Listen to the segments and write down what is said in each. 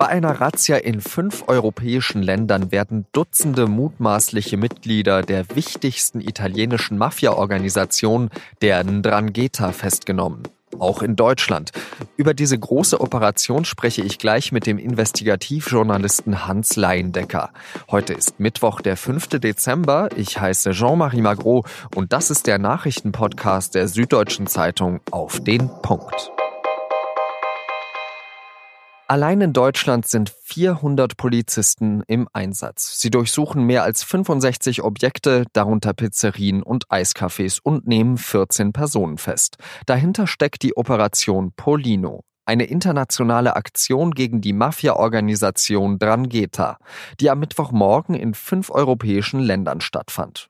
Bei einer Razzia in fünf europäischen Ländern werden Dutzende mutmaßliche Mitglieder der wichtigsten italienischen Mafia-Organisation, der Ndrangheta, festgenommen. Auch in Deutschland. Über diese große Operation spreche ich gleich mit dem Investigativjournalisten Hans Leindecker. Heute ist Mittwoch, der 5. Dezember. Ich heiße Jean-Marie Magro und das ist der Nachrichtenpodcast der Süddeutschen Zeitung auf den Punkt. Allein in Deutschland sind 400 Polizisten im Einsatz. Sie durchsuchen mehr als 65 Objekte, darunter Pizzerien und Eiscafés und nehmen 14 Personen fest. Dahinter steckt die Operation Polino eine internationale Aktion gegen die Mafia-Organisation Drangheta, die am Mittwochmorgen in fünf europäischen Ländern stattfand.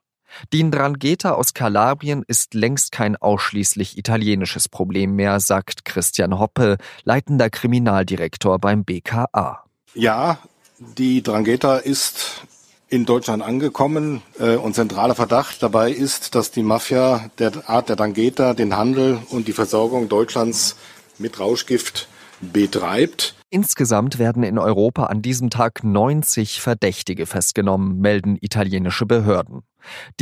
Die Ndrangheta aus Kalabrien ist längst kein ausschließlich italienisches Problem mehr, sagt Christian Hoppe, leitender Kriminaldirektor beim BKA. Ja, die Drangheta ist in Deutschland angekommen äh, und zentraler Verdacht dabei ist, dass die Mafia der Art der Drangheta den Handel und die Versorgung Deutschlands mit Rauschgift betreibt. Insgesamt werden in Europa an diesem Tag 90 Verdächtige festgenommen, melden italienische Behörden.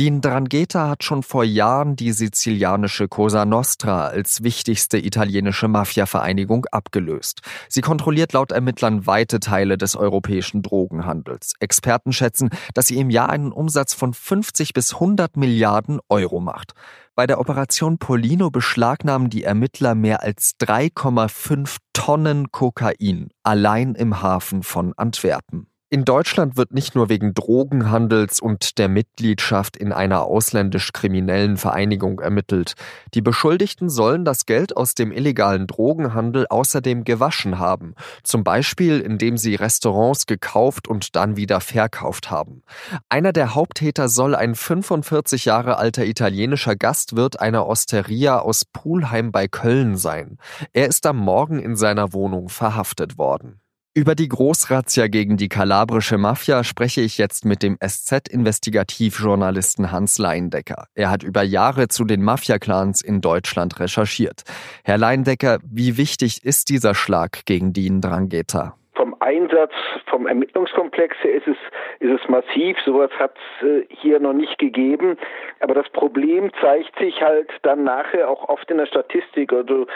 Die Ndrangheta hat schon vor Jahren die sizilianische Cosa Nostra als wichtigste italienische Mafia-Vereinigung abgelöst. Sie kontrolliert laut Ermittlern weite Teile des europäischen Drogenhandels. Experten schätzen, dass sie im Jahr einen Umsatz von 50 bis 100 Milliarden Euro macht. Bei der Operation Polino beschlagnahmen die Ermittler mehr als 3,5 Tonnen Kokain allein im Hafen von Antwerpen. In Deutschland wird nicht nur wegen Drogenhandels und der Mitgliedschaft in einer ausländisch kriminellen Vereinigung ermittelt. Die Beschuldigten sollen das Geld aus dem illegalen Drogenhandel außerdem gewaschen haben, zum Beispiel indem sie Restaurants gekauft und dann wieder verkauft haben. Einer der Haupttäter soll ein 45 Jahre alter italienischer Gastwirt einer Osteria aus Pulheim bei Köln sein. Er ist am Morgen in seiner Wohnung verhaftet worden. Über die Großrazzia gegen die kalabrische Mafia spreche ich jetzt mit dem SZ-Investigativjournalisten Hans Leindecker. Er hat über Jahre zu den Mafia-Clans in Deutschland recherchiert. Herr Leindecker, wie wichtig ist dieser Schlag gegen die Ndrangheta? Vom Einsatz, vom Ermittlungskomplex her ist es, ist es massiv. Sowas hat es äh, hier noch nicht gegeben. Aber das Problem zeigt sich halt dann nachher auch oft in der Statistik. Also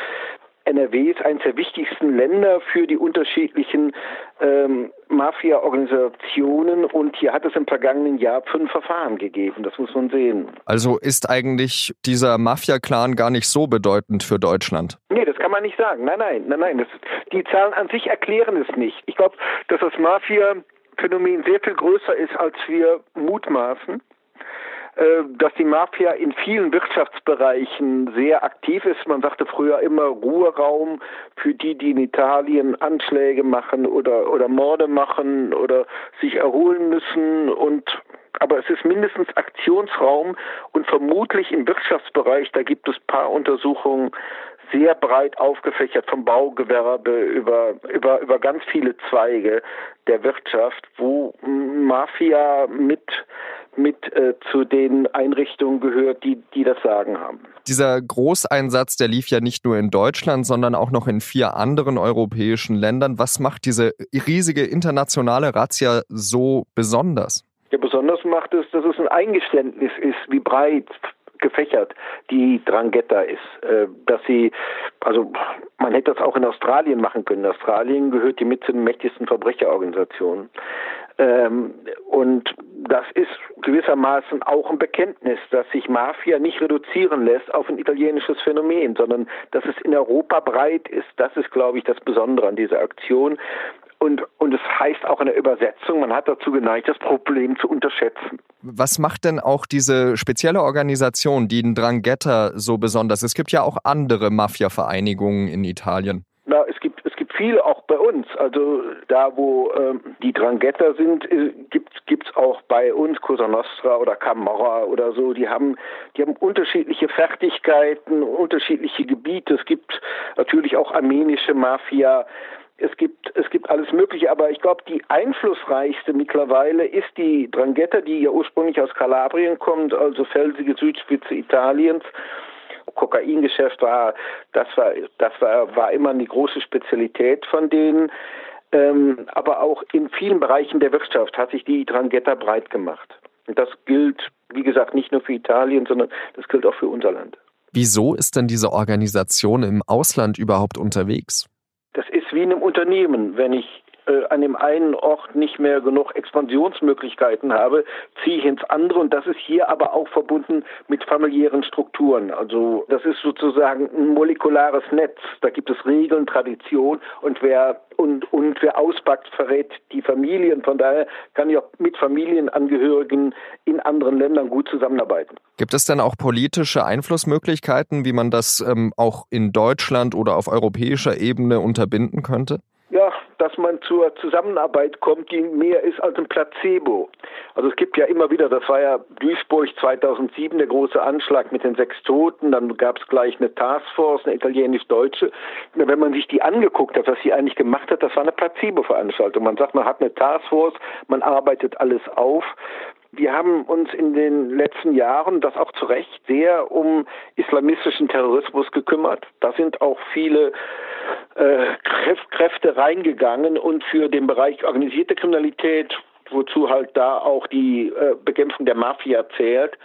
NRW ist eines der wichtigsten Länder für die unterschiedlichen ähm, Mafia-Organisationen und hier hat es im vergangenen Jahr fünf Verfahren gegeben. Das muss man sehen. Also ist eigentlich dieser Mafia-Clan gar nicht so bedeutend für Deutschland? Nee, das kann man nicht sagen. Nein, nein, nein, nein. Das, die Zahlen an sich erklären es nicht. Ich glaube, dass das Mafia-Phänomen sehr viel größer ist, als wir mutmaßen. Äh, dass die Mafia in vielen Wirtschaftsbereichen sehr aktiv ist. Man sagte früher immer Ruheraum für die, die in Italien Anschläge machen oder, oder Morde machen oder sich erholen müssen und aber es ist mindestens Aktionsraum und vermutlich im Wirtschaftsbereich, da gibt es paar Untersuchungen, sehr breit aufgefächert vom Baugewerbe über, über, über ganz viele Zweige der Wirtschaft, wo Mafia mit mit äh, zu den Einrichtungen gehört, die, die das Sagen haben. Dieser Großeinsatz, der lief ja nicht nur in Deutschland, sondern auch noch in vier anderen europäischen Ländern. Was macht diese riesige internationale Razzia so besonders? Ja, besonders macht es, dass es ein Eingeständnis ist, wie breit gefächert die Drangheta ist, äh, dass sie, also man hätte das auch in Australien machen können. Australien gehört die mit zu den mächtigsten Verbrecherorganisationen. Ähm, und das ist gewissermaßen auch ein Bekenntnis, dass sich Mafia nicht reduzieren lässt auf ein italienisches Phänomen, sondern dass es in Europa breit ist. Das ist, glaube ich, das Besondere an dieser Aktion. Und, und es heißt auch in der Übersetzung, man hat dazu geneigt, das Problem zu unterschätzen. Was macht denn auch diese spezielle Organisation, die Drangheta, so besonders? Es gibt ja auch andere Mafia-Vereinigungen in Italien. Na, es gibt es gibt viele uns. Also da, wo ähm, die Drangheta sind, äh, gibt es auch bei uns Cosa Nostra oder Camorra oder so. Die haben die haben unterschiedliche Fertigkeiten, unterschiedliche Gebiete. Es gibt natürlich auch armenische Mafia es gibt, es gibt alles Mögliche, aber ich glaube, die einflussreichste mittlerweile ist die Drangheta, die ja ursprünglich aus Kalabrien kommt, also felsige Südspitze Italiens. Kokaingeschäft war, das war, das war, war immer eine große Spezialität von denen. ähm, aber auch in vielen Bereichen der Wirtschaft hat sich die Drangheta breit gemacht. Und das gilt, wie gesagt, nicht nur für Italien, sondern das gilt auch für unser Land. Wieso ist denn diese Organisation im Ausland überhaupt unterwegs? Das ist wie in einem Unternehmen. Wenn ich äh, an dem einen Ort nicht mehr genug Expansionsmöglichkeiten habe, ziehe ich ins andere und das ist hier aber auch verbunden mit familiären Strukturen. Also das ist sozusagen ein molekulares Netz. Da gibt es Regeln, Tradition und wer und, und wer auspackt, verrät die Familien. Von daher kann ich auch mit Familienangehörigen in anderen Ländern gut zusammenarbeiten. Gibt es denn auch politische Einflussmöglichkeiten, wie man das ähm, auch in Deutschland oder auf europäischer Ebene unterbinden könnte? Ja, dass man zur Zusammenarbeit kommt, die mehr ist als ein Placebo. Also es gibt ja immer wieder, das war ja Duisburg 2007, der große Anschlag mit den sechs Toten, dann gab es gleich eine Taskforce, eine italienisch-deutsche. Wenn man sich die angeguckt hat, was sie eigentlich gemacht hat, das war eine Placebo-Veranstaltung. Man sagt, man hat eine Taskforce, man arbeitet alles auf. Wir haben uns in den letzten Jahren, das auch zu Recht, sehr um islamistischen Terrorismus gekümmert. Da sind auch viele äh, Kräfte reingegangen und für den Bereich organisierte Kriminalität, wozu halt da auch die äh, Bekämpfung der Mafia zählt,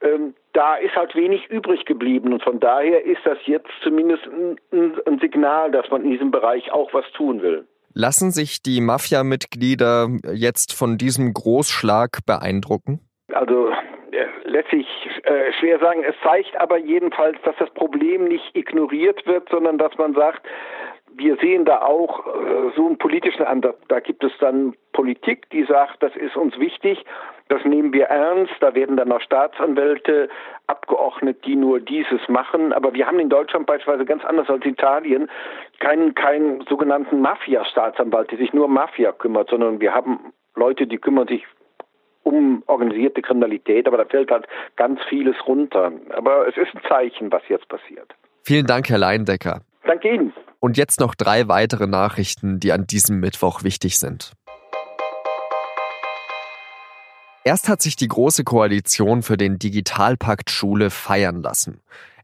ähm, da ist halt wenig übrig geblieben und von daher ist das jetzt zumindest ein, ein Signal, dass man in diesem Bereich auch was tun will. Lassen sich die Mafia-Mitglieder jetzt von diesem Großschlag beeindrucken? Also äh, lässt sich äh, schwer sagen. Es zeigt aber jedenfalls, dass das Problem nicht ignoriert wird, sondern dass man sagt, wir sehen da auch äh, so einen politischen Ansatz. Da gibt es dann Politik, die sagt, das ist uns wichtig, das nehmen wir ernst. Da werden dann auch Staatsanwälte abgeordnet, die nur dieses machen. Aber wir haben in Deutschland beispielsweise ganz anders als Italien keinen, keinen sogenannten Mafia-Staatsanwalt, der sich nur um Mafia kümmert, sondern wir haben Leute, die kümmern sich um organisierte Kriminalität, aber da fällt halt ganz vieles runter. Aber es ist ein Zeichen, was jetzt passiert. Vielen Dank, Herr Leindecker. Danke Ihnen. Und jetzt noch drei weitere Nachrichten, die an diesem Mittwoch wichtig sind. Erst hat sich die Große Koalition für den Digitalpakt Schule feiern lassen.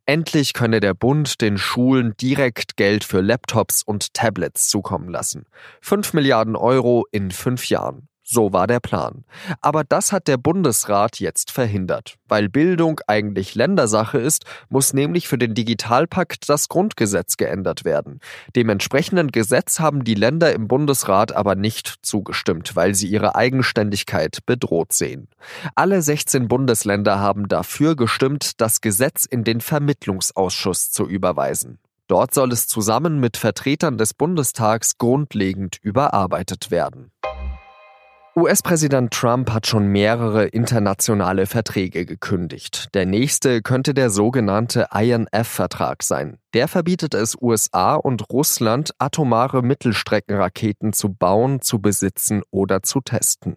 Endlich könne der Bund den Schulen direkt Geld für Laptops und Tablets zukommen lassen. Fünf Milliarden Euro in fünf Jahren. So war der Plan. Aber das hat der Bundesrat jetzt verhindert. Weil Bildung eigentlich Ländersache ist, muss nämlich für den Digitalpakt das Grundgesetz geändert werden. Dem entsprechenden Gesetz haben die Länder im Bundesrat aber nicht zugestimmt, weil sie ihre Eigenständigkeit bedroht sehen. Alle 16 Bundesländer haben dafür gestimmt, das Gesetz in den Vermittlungsausschuss zu überweisen. Dort soll es zusammen mit Vertretern des Bundestags grundlegend überarbeitet werden. US-Präsident Trump hat schon mehrere internationale Verträge gekündigt. Der nächste könnte der sogenannte INF-Vertrag sein. Der verbietet es USA und Russland, atomare Mittelstreckenraketen zu bauen, zu besitzen oder zu testen.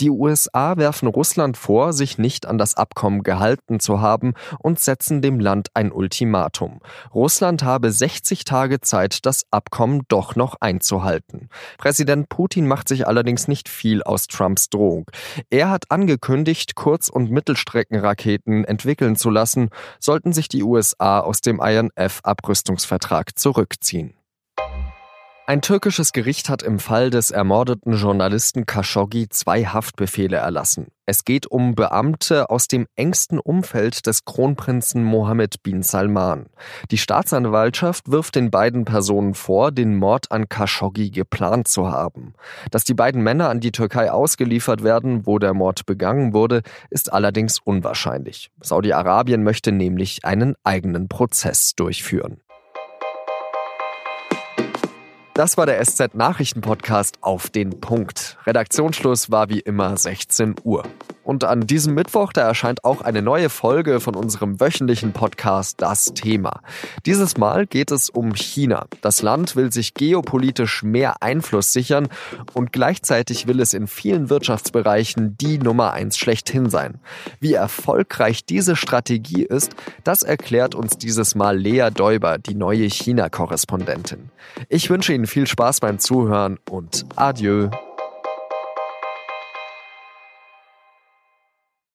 Die USA werfen Russland vor, sich nicht an das Abkommen gehalten zu haben und setzen dem Land ein Ultimatum. Russland habe 60 Tage Zeit, das Abkommen doch noch einzuhalten. Präsident Putin macht sich allerdings nicht viel aus Trumps Drohung. Er hat angekündigt, Kurz- und Mittelstreckenraketen entwickeln zu lassen, sollten sich die USA aus dem INF Abrüstungsvertrag zurückziehen. Ein türkisches Gericht hat im Fall des ermordeten Journalisten Khashoggi zwei Haftbefehle erlassen. Es geht um Beamte aus dem engsten Umfeld des Kronprinzen Mohammed bin Salman. Die Staatsanwaltschaft wirft den beiden Personen vor, den Mord an Khashoggi geplant zu haben. Dass die beiden Männer an die Türkei ausgeliefert werden, wo der Mord begangen wurde, ist allerdings unwahrscheinlich. Saudi-Arabien möchte nämlich einen eigenen Prozess durchführen. Das war der SZ Nachrichten Podcast auf den Punkt. Redaktionsschluss war wie immer 16 Uhr. Und an diesem Mittwoch, da erscheint auch eine neue Folge von unserem wöchentlichen Podcast Das Thema. Dieses Mal geht es um China. Das Land will sich geopolitisch mehr Einfluss sichern und gleichzeitig will es in vielen Wirtschaftsbereichen die Nummer eins schlechthin sein. Wie erfolgreich diese Strategie ist, das erklärt uns dieses Mal Lea Däuber, die neue China-Korrespondentin. Ich wünsche Ihnen viel Spaß beim Zuhören und adieu.